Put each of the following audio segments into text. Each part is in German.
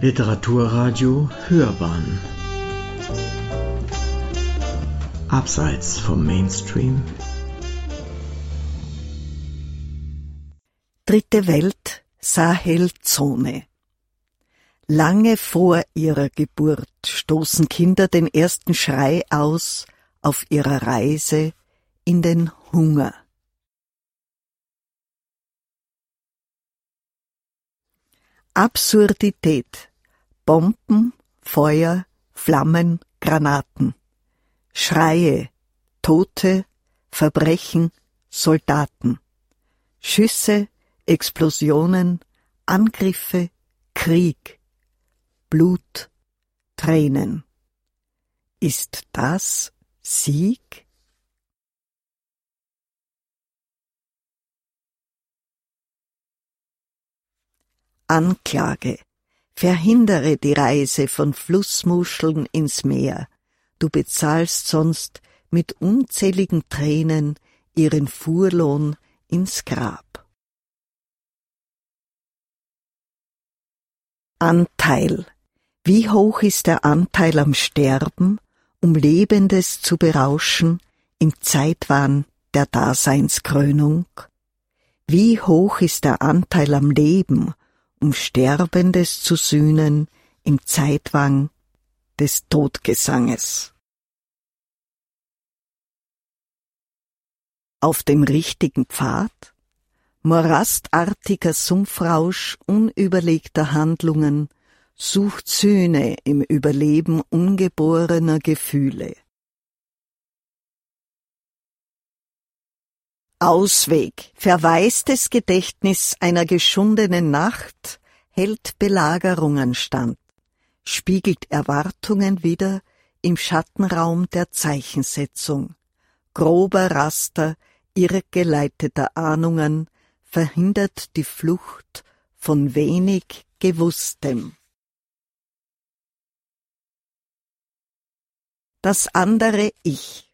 Literaturradio Hörbahn Abseits vom Mainstream Dritte Welt Sahelzone Lange vor ihrer Geburt stoßen Kinder den ersten Schrei aus auf ihrer Reise in den Hunger. Absurdität. Bomben, Feuer, Flammen, Granaten. Schreie, Tote, Verbrechen, Soldaten. Schüsse, Explosionen, Angriffe, Krieg. Blut, Tränen. Ist das Sieg? Anklage. Verhindere die Reise von Flussmuscheln ins Meer. Du bezahlst sonst mit unzähligen Tränen ihren Fuhrlohn ins Grab. Anteil. Wie hoch ist der Anteil am Sterben, um Lebendes zu berauschen im Zeitwahn der Daseinskrönung? Wie hoch ist der Anteil am Leben, um Sterbendes zu sühnen im Zeitwang des Todgesanges. Auf dem richtigen Pfad? Morastartiger Sumpfrausch unüberlegter Handlungen sucht Sühne im Überleben ungeborener Gefühle. Ausweg. Verwaistes Gedächtnis einer geschundenen Nacht hält Belagerungen stand, spiegelt Erwartungen wider im Schattenraum der Zeichensetzung. Grober Raster irrgeleiteter Ahnungen verhindert die Flucht von wenig Gewusstem. Das andere Ich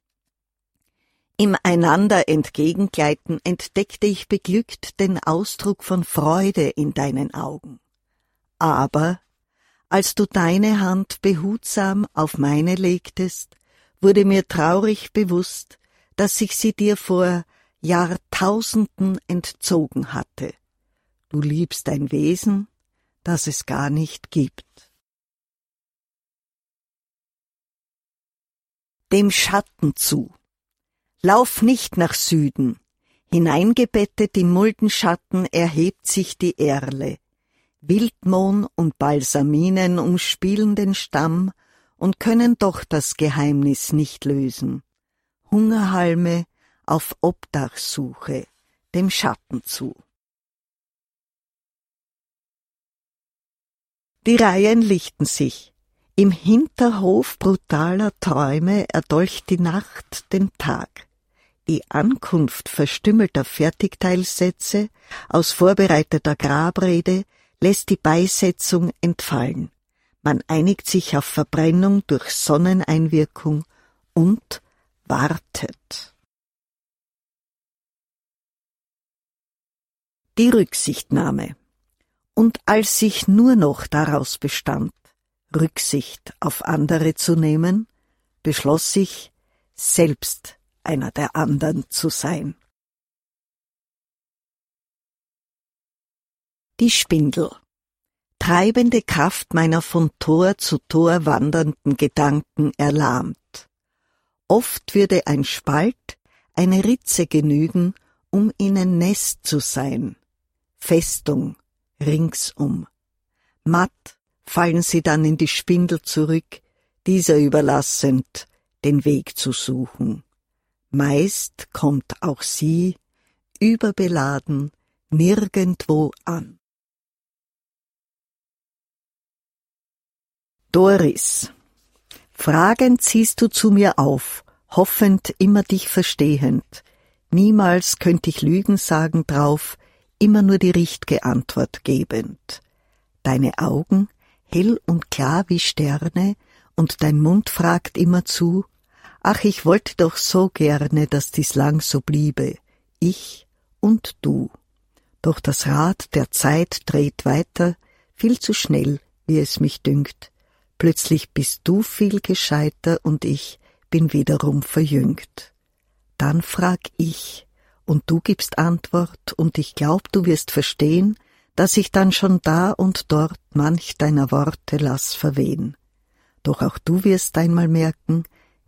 im einander entgegengleiten entdeckte ich beglückt den Ausdruck von Freude in deinen Augen. Aber als du deine Hand behutsam auf meine legtest, wurde mir traurig bewusst, dass ich sie dir vor Jahrtausenden entzogen hatte. Du liebst ein Wesen, das es gar nicht gibt. Dem Schatten zu. Lauf nicht nach Süden. Hineingebettet im Muldenschatten erhebt sich die Erle. Wildmohn und Balsaminen umspielen den Stamm und können doch das Geheimnis nicht lösen. Hungerhalme auf Obdachsuche, dem Schatten zu. Die Reihen lichten sich. Im Hinterhof brutaler Träume erdolcht die Nacht den Tag. Die Ankunft verstümmelter Fertigteilsätze aus vorbereiteter Grabrede lässt die Beisetzung entfallen. Man einigt sich auf Verbrennung durch Sonneneinwirkung und wartet. Die Rücksichtnahme. Und als sich nur noch daraus bestand, Rücksicht auf andere zu nehmen, beschloss ich, selbst einer der anderen zu sein. Die Spindel. Treibende Kraft meiner von Tor zu Tor wandernden Gedanken erlahmt. Oft würde ein Spalt, eine Ritze genügen, um ihnen Nest zu sein. Festung ringsum. Matt fallen sie dann in die Spindel zurück, dieser überlassend, den Weg zu suchen. Meist kommt auch sie, überbeladen, nirgendwo an. Doris. Fragend ziehst du zu mir auf, hoffend immer dich verstehend. Niemals könnt ich Lügen sagen drauf, immer nur die richt'ge Antwort gebend. Deine Augen, hell und klar wie Sterne, und dein Mund fragt immer zu, Ach, ich wollte doch so gerne, dass dies lang so bliebe, ich und du. Doch das Rad der Zeit dreht weiter, viel zu schnell wie es mich dünkt. Plötzlich bist du viel gescheiter und ich bin wiederum verjüngt. Dann frag ich, und du gibst Antwort, und ich glaub, du wirst verstehen, dass ich dann schon da und dort manch deiner Worte lass verwehen. Doch auch du wirst einmal merken,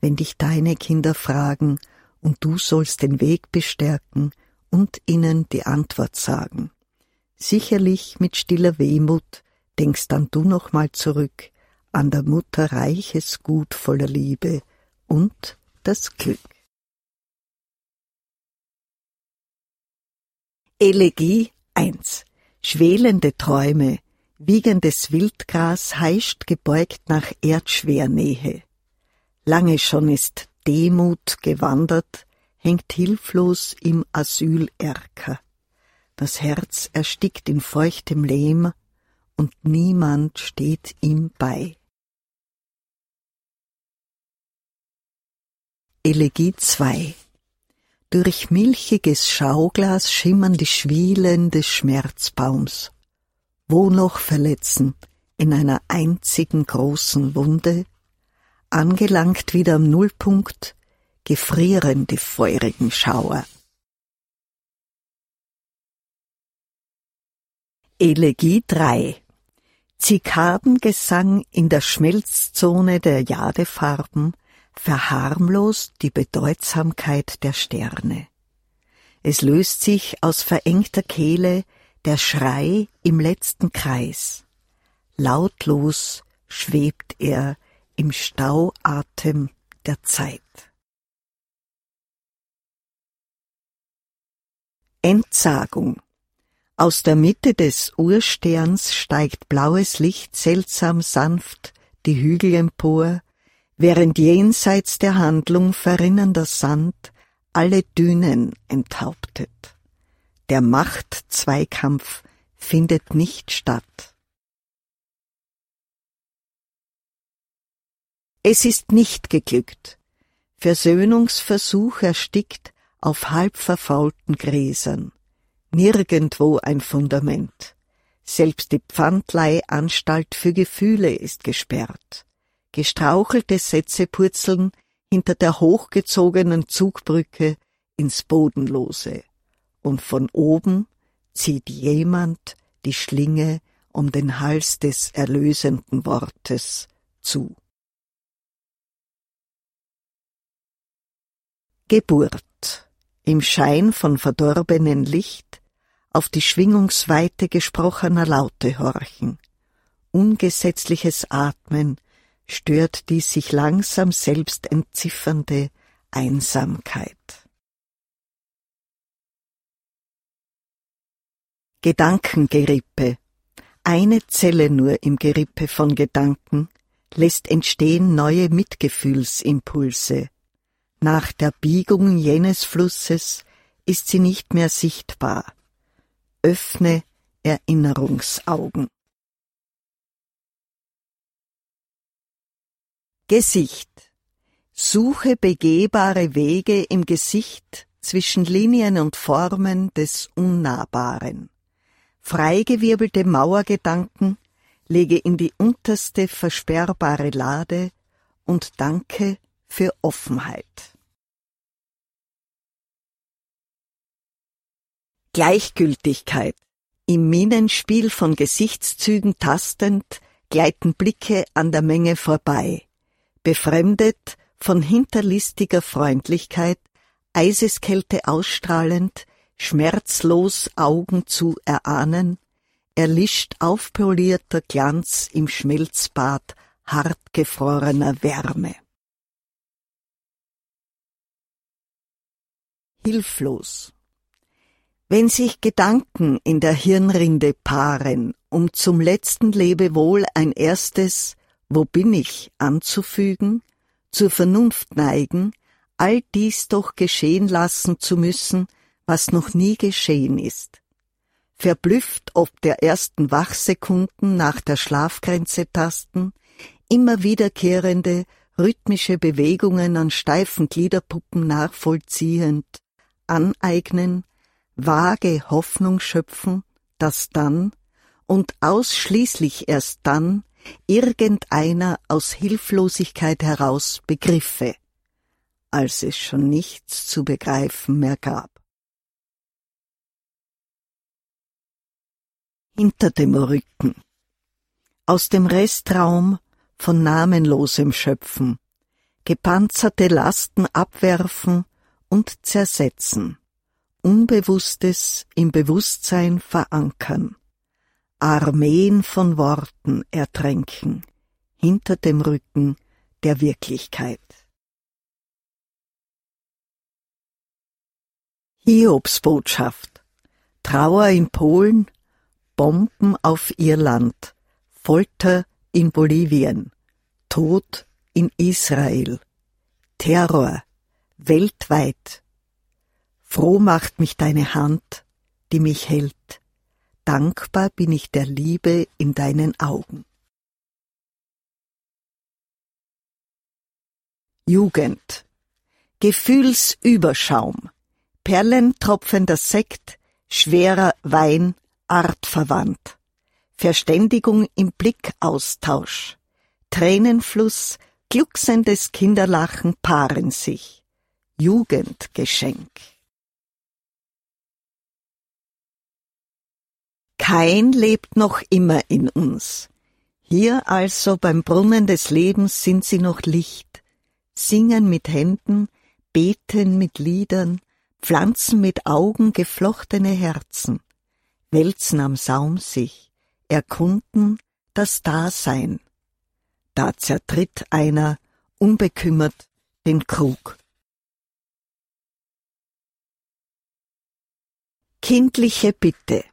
wenn dich deine Kinder fragen, und du sollst den Weg bestärken und ihnen die Antwort sagen. Sicherlich mit stiller Wehmut denkst dann du noch mal zurück an der Mutter reiches Gut voller Liebe und das Glück. Elegie 1 Schwelende Träume, wiegendes Wildgras heischt gebeugt nach Erdschwernähe. Lange schon ist Demut gewandert, hängt hilflos im Asylerker. Das Herz erstickt in feuchtem Lehm, und niemand steht ihm bei. Elegie 2 Durch milchiges Schauglas schimmern die Schwielen des Schmerzbaums. Wo noch verletzen, in einer einzigen großen Wunde, angelangt wieder am Nullpunkt, gefrieren die feurigen Schauer. Elegie 3 Zikadengesang in der Schmelzzone der Jadefarben verharmlost die Bedeutsamkeit der Sterne. Es löst sich aus verengter Kehle der Schrei im letzten Kreis. Lautlos schwebt er im Stauatem der Zeit. Entsagung Aus der Mitte des Ursterns steigt blaues Licht seltsam sanft die Hügel empor, während jenseits der Handlung verrinnender Sand alle Dünen enthauptet. Der Machtzweikampf findet nicht statt. Es ist nicht geglückt. Versöhnungsversuch erstickt auf halb verfaulten Gräsern. Nirgendwo ein Fundament. Selbst die Pfandleihanstalt für Gefühle ist gesperrt. Gestrauchelte Sätze purzeln hinter der hochgezogenen Zugbrücke ins Bodenlose. Und von oben zieht jemand die Schlinge um den Hals des erlösenden Wortes zu. Geburt im Schein von verdorbenen Licht auf die Schwingungsweite gesprochener Laute horchen. Ungesetzliches Atmen stört die sich langsam selbst entziffernde Einsamkeit. Gedankengerippe. Eine Zelle nur im Gerippe von Gedanken lässt entstehen neue Mitgefühlsimpulse, nach der Biegung jenes Flusses ist sie nicht mehr sichtbar. Öffne Erinnerungsaugen. Gesicht. Suche begehbare Wege im Gesicht zwischen Linien und Formen des Unnahbaren. Freigewirbelte Mauergedanken lege in die unterste versperrbare Lade und danke für Offenheit. Gleichgültigkeit. Im Minenspiel von Gesichtszügen tastend gleiten Blicke an der Menge vorbei. Befremdet von hinterlistiger Freundlichkeit, Eiseskälte ausstrahlend, schmerzlos Augen zu erahnen, erlischt aufpolierter Glanz im Schmelzbad hartgefrorener Wärme. hilflos. Wenn sich Gedanken in der Hirnrinde paaren, um zum letzten Lebewohl ein erstes Wo bin ich anzufügen, zur Vernunft neigen, all dies doch geschehen lassen zu müssen, was noch nie geschehen ist. Verblüfft ob der ersten Wachsekunden nach der Schlafgrenze tasten, immer wiederkehrende rhythmische Bewegungen an steifen Gliederpuppen nachvollziehend, aneignen, vage Hoffnung schöpfen, dass dann und ausschließlich erst dann irgendeiner aus Hilflosigkeit heraus begriffe, als es schon nichts zu begreifen mehr gab. Hinter dem Rücken. Aus dem Restraum von namenlosem Schöpfen, gepanzerte Lasten abwerfen und zersetzen, Unbewusstes im Bewusstsein verankern, Armeen von Worten ertränken, hinter dem Rücken der Wirklichkeit. Hiobsbotschaft. Trauer in Polen, Bomben auf Irland, Folter in Bolivien, Tod in Israel, Terror. Weltweit. Froh macht mich deine Hand, die mich hält. Dankbar bin ich der Liebe in deinen Augen. Jugend. Gefühlsüberschaum. Perlentropfender Sekt, schwerer Wein, artverwandt. Verständigung im Blickaustausch. Tränenfluss, glucksendes Kinderlachen paaren sich. Jugendgeschenk. Kein lebt noch immer in uns. Hier also beim Brunnen des Lebens sind sie noch Licht, singen mit Händen, beten mit Liedern, pflanzen mit Augen geflochtene Herzen, wälzen am Saum sich, erkunden das Dasein. Da zertritt einer unbekümmert den Krug. Kindliche Bitte.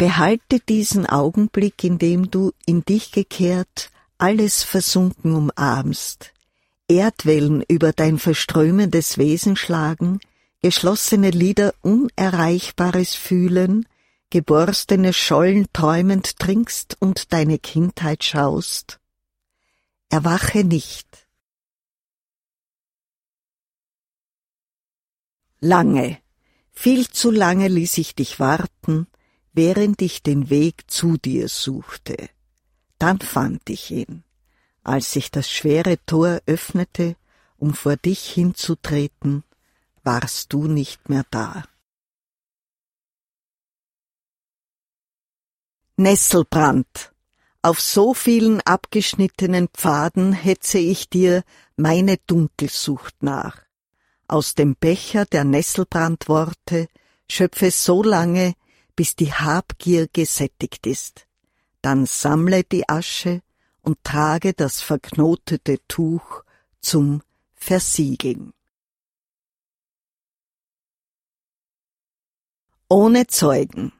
Behalte diesen Augenblick, in dem du in dich gekehrt alles versunken umarmst, Erdwellen über dein verströmendes Wesen schlagen, geschlossene Lieder Unerreichbares fühlen, geborstene Schollen träumend trinkst und deine Kindheit schaust. Erwache nicht. Lange, viel zu lange ließ ich dich warten, während ich den Weg zu dir suchte. Dann fand ich ihn, als sich das schwere Tor öffnete, um vor dich hinzutreten, warst du nicht mehr da. Nesselbrand. Auf so vielen abgeschnittenen Pfaden hetze ich dir meine Dunkelsucht nach. Aus dem Becher der Nesselbrandworte schöpfe so lange, bis die Habgier gesättigt ist. Dann sammle die Asche und trage das verknotete Tuch zum Versiegeln. Ohne Zeugen.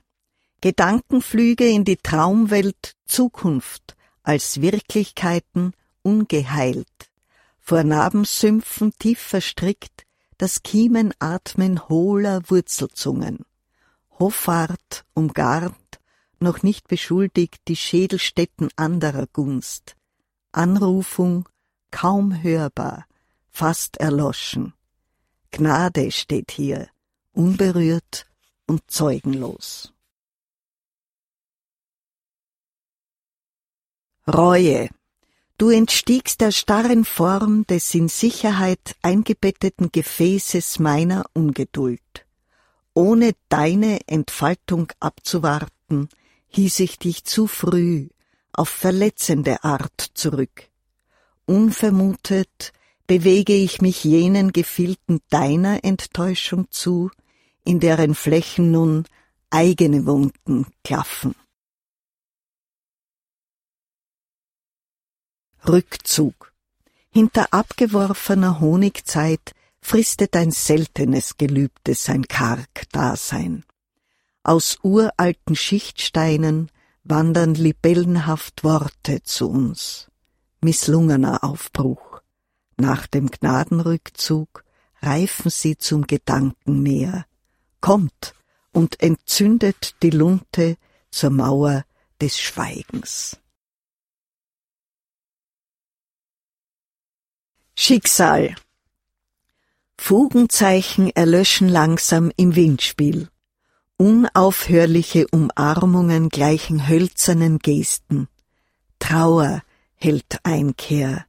Gedankenflüge in die Traumwelt Zukunft als Wirklichkeiten ungeheilt, vor Narbensümpfen tief verstrickt, das Kiemenatmen hohler Wurzelzungen. Hoffart umgarnt, noch nicht beschuldigt die Schädelstätten anderer Gunst. Anrufung kaum hörbar, fast erloschen. Gnade steht hier, unberührt und zeugenlos. Reue. Du entstiegst der starren Form des in Sicherheit eingebetteten Gefäßes meiner Ungeduld. Ohne deine Entfaltung abzuwarten, hieß ich dich zu früh auf verletzende Art zurück. Unvermutet bewege ich mich jenen Gefilden deiner Enttäuschung zu, in deren Flächen nun eigene Wunden klaffen. Rückzug. Hinter abgeworfener Honigzeit fristet ein seltenes Gelübde sein karg Dasein. Aus uralten Schichtsteinen wandern libellenhaft Worte zu uns. Misslungener Aufbruch. Nach dem Gnadenrückzug reifen sie zum Gedanken näher. Kommt und entzündet die Lunte zur Mauer des Schweigens. Schicksal. Fugenzeichen erlöschen langsam im Windspiel. Unaufhörliche Umarmungen gleichen hölzernen Gesten. Trauer hält Einkehr.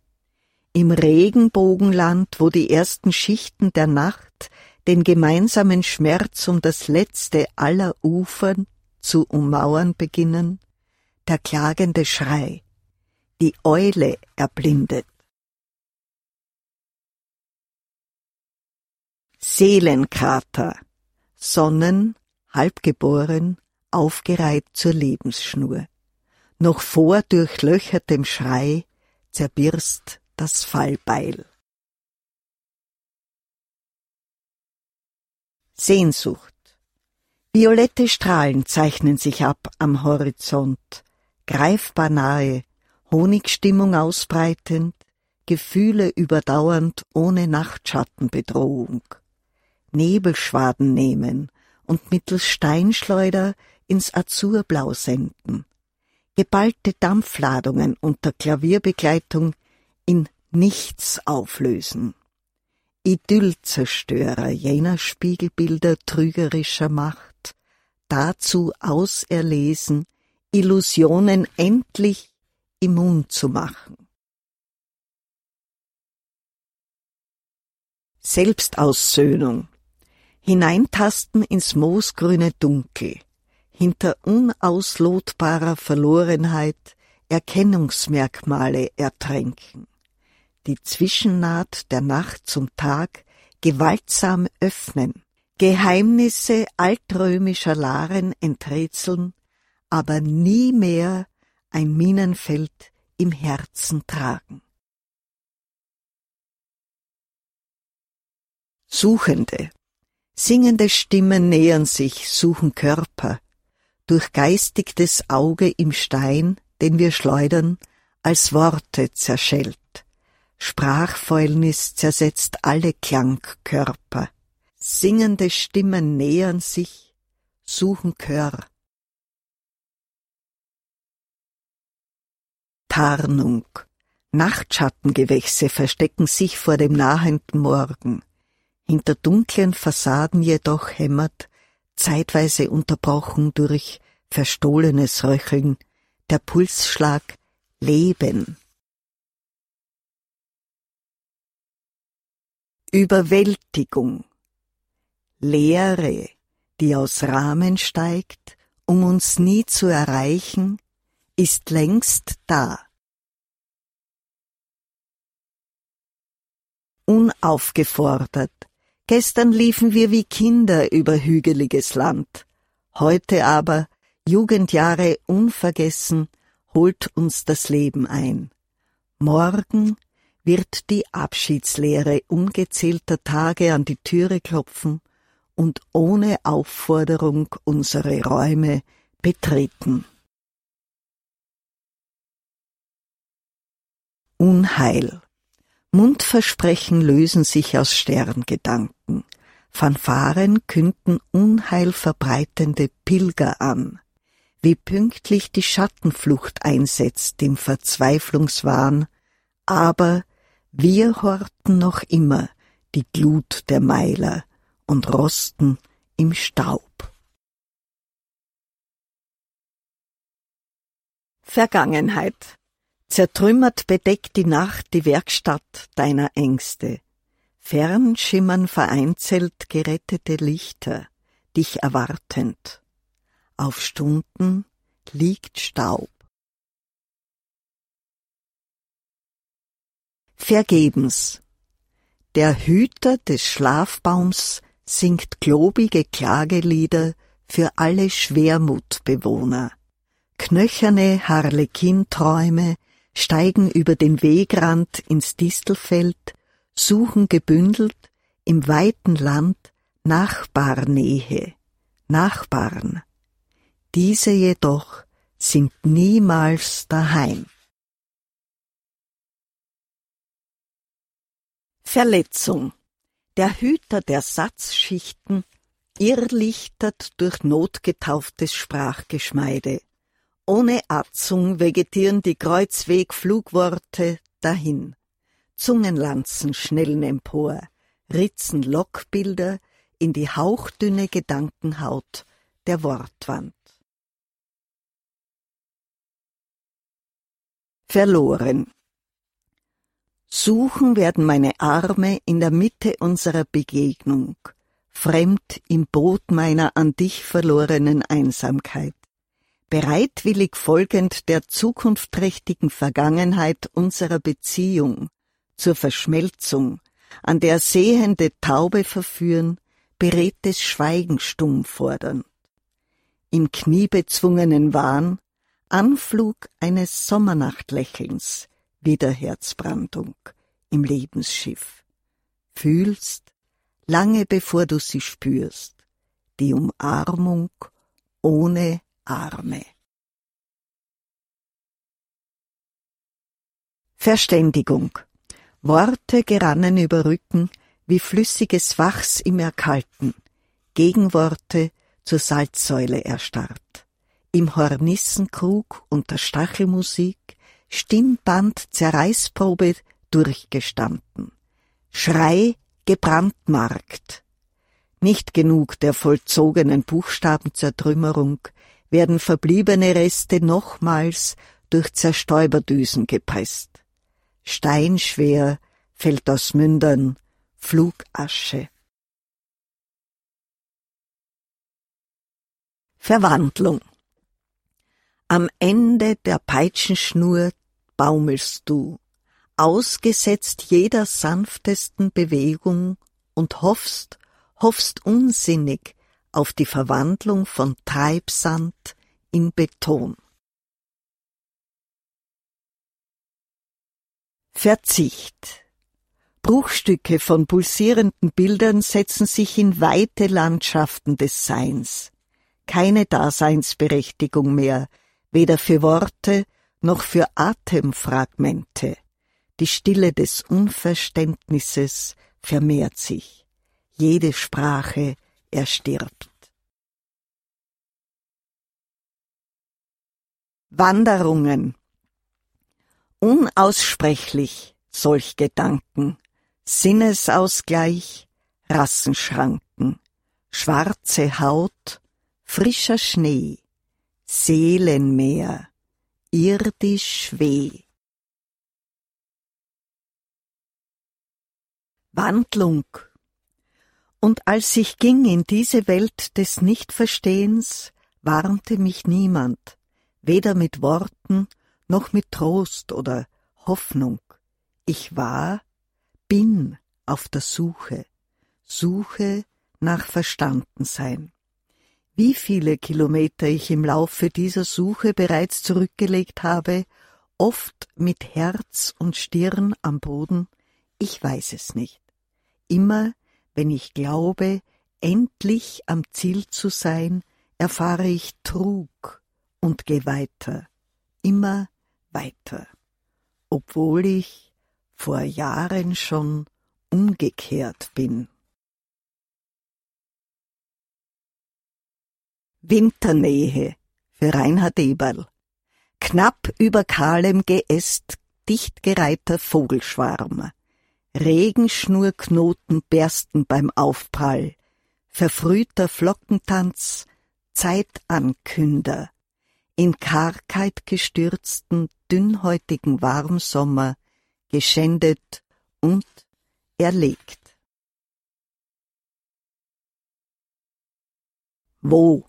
Im Regenbogenland, wo die ersten Schichten der Nacht den gemeinsamen Schmerz um das letzte aller Ufern zu ummauern beginnen, der klagende Schrei, die Eule erblindet. Seelenkrater, Sonnen, halbgeboren, aufgereiht zur Lebensschnur. Noch vor durchlöchertem Schrei zerbirst das Fallbeil. Sehnsucht. Violette Strahlen zeichnen sich ab am Horizont, greifbar nahe, Honigstimmung ausbreitend, Gefühle überdauernd ohne Nachtschattenbedrohung. Nebelschwaden nehmen und mittels Steinschleuder ins Azurblau senden. Geballte Dampfladungen unter Klavierbegleitung in Nichts auflösen. Idyllzerstörer jener Spiegelbilder trügerischer Macht, dazu auserlesen, Illusionen endlich immun zu machen. Selbstaussöhnung. Hineintasten ins moosgrüne Dunkel. Hinter unauslotbarer Verlorenheit Erkennungsmerkmale ertränken. Die Zwischennaht der Nacht zum Tag gewaltsam öffnen. Geheimnisse altrömischer Laren enträtseln, aber nie mehr ein Minenfeld im Herzen tragen. Suchende. Singende Stimmen nähern sich, suchen Körper. Durchgeistigtes Auge im Stein, den wir schleudern, als Worte zerschellt. Sprachfäulnis zersetzt alle Klangkörper. Singende Stimmen nähern sich, suchen Chör. Tarnung. Nachtschattengewächse verstecken sich vor dem nahenden Morgen. Hinter dunklen Fassaden jedoch hämmert, zeitweise unterbrochen durch verstohlenes Röcheln, der Pulsschlag Leben. Überwältigung. Leere, die aus Rahmen steigt, um uns nie zu erreichen, ist längst da. Unaufgefordert, Gestern liefen wir wie Kinder über hügeliges Land. Heute aber, Jugendjahre unvergessen, holt uns das Leben ein. Morgen wird die Abschiedslehre ungezählter Tage an die Türe klopfen und ohne Aufforderung unsere Räume betreten. Unheil Mundversprechen lösen sich aus Sterngedanken. Fanfaren künden Unheil verbreitende Pilger an. Wie pünktlich die Schattenflucht einsetzt im Verzweiflungswahn, aber wir horten noch immer die Glut der Meiler und rosten im Staub. Vergangenheit Zertrümmert bedeckt die Nacht die Werkstatt deiner Ängste. Fern schimmern vereinzelt gerettete Lichter, dich erwartend. Auf Stunden liegt Staub. Vergebens. Der Hüter des Schlafbaums singt globige Klagelieder für alle Schwermutbewohner. Knöcherne Harlekinträume steigen über den Wegrand ins Distelfeld, suchen gebündelt im weiten Land Nachbarnähe, Nachbarn. Diese jedoch sind niemals daheim. Verletzung. Der Hüter der Satzschichten irrlichtert durch notgetauftes Sprachgeschmeide. Ohne Atzung vegetieren die Kreuzwegflugworte dahin. Zungenlanzen schnellen empor, ritzen Lockbilder in die hauchdünne Gedankenhaut der Wortwand. verloren. Suchen werden meine Arme in der Mitte unserer Begegnung, fremd im Boot meiner an dich verlorenen Einsamkeit, bereitwillig folgend der zukunftsträchtigen Vergangenheit unserer Beziehung, zur Verschmelzung, an der sehende Taube verführen, beredtes Schweigen stumm fordern. Im kniebezwungenen Wahn, Anflug eines Sommernachtlächelns, wieder Herzbrandung im Lebensschiff. Fühlst, lange bevor du sie spürst, die Umarmung ohne Arme. Verständigung. Worte gerannen über Rücken wie flüssiges Wachs im Erkalten, Gegenworte zur Salzsäule erstarrt. Im Hornissenkrug unter Stachelmusik Stimmband Zerreißprobe durchgestanden. Schrei gebrandmarkt. Nicht genug der vollzogenen Buchstabenzertrümmerung werden verbliebene Reste nochmals durch Zerstäuberdüsen gepresst. Steinschwer fällt aus Mündern Flugasche. Verwandlung Am Ende der Peitschenschnur baumelst du, ausgesetzt jeder sanftesten Bewegung und hoffst, hoffst unsinnig auf die Verwandlung von Treibsand in Beton. Verzicht Bruchstücke von pulsierenden Bildern setzen sich in weite Landschaften des Seins. Keine Daseinsberechtigung mehr, weder für Worte noch für Atemfragmente. Die Stille des Unverständnisses vermehrt sich. Jede Sprache erstirbt. Wanderungen. Unaussprechlich solch Gedanken, Sinnesausgleich, Rassenschranken, schwarze Haut, frischer Schnee, Seelenmeer, irdisch weh. Wandlung. Und als ich ging in diese Welt des Nichtverstehens, warnte mich niemand, weder mit Worten noch mit Trost oder Hoffnung. Ich war, bin auf der Suche, Suche nach Verstandensein wie viele Kilometer ich im Laufe dieser Suche bereits zurückgelegt habe, oft mit Herz und Stirn am Boden, ich weiß es nicht. Immer, wenn ich glaube, endlich am Ziel zu sein, erfahre ich Trug und geh weiter, immer weiter, obwohl ich vor Jahren schon umgekehrt bin. Winternähe für Reinhard Eberl. Knapp über kahlem Geäst dichtgereihter Vogelschwarm. Regenschnurknoten bersten beim Aufprall. Verfrühter Flockentanz, Zeitankünder. In Kargheit gestürzten, dünnhäutigen Warmsommer, geschändet und erlegt. Wo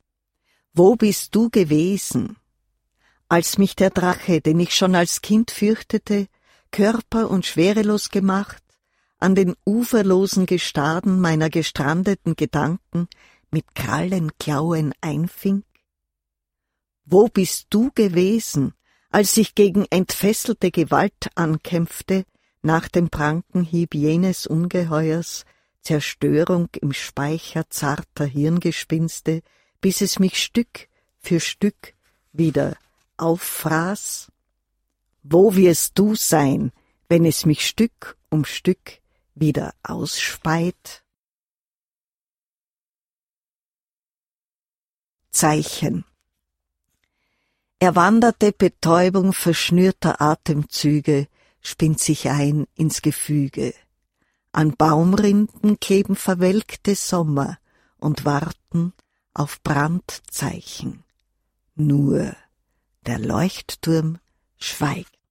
wo bist du gewesen? Als mich der Drache, den ich schon als Kind fürchtete, körper- und schwerelos gemacht, an den uferlosen Gestaden meiner gestrandeten Gedanken mit Krallenklauen einfing? Wo bist du gewesen, als ich gegen entfesselte Gewalt ankämpfte, nach dem Prankenhieb jenes Ungeheuers, Zerstörung im Speicher zarter Hirngespinste, bis es mich Stück für Stück wieder auffraß? Wo wirst du sein, wenn es mich Stück um Stück wieder ausspeit? Zeichen Erwanderte Betäubung verschnürter Atemzüge spinnt sich ein ins Gefüge. An Baumrinden kleben verwelkte Sommer und warten auf Brandzeichen. Nur der Leuchtturm schweigt.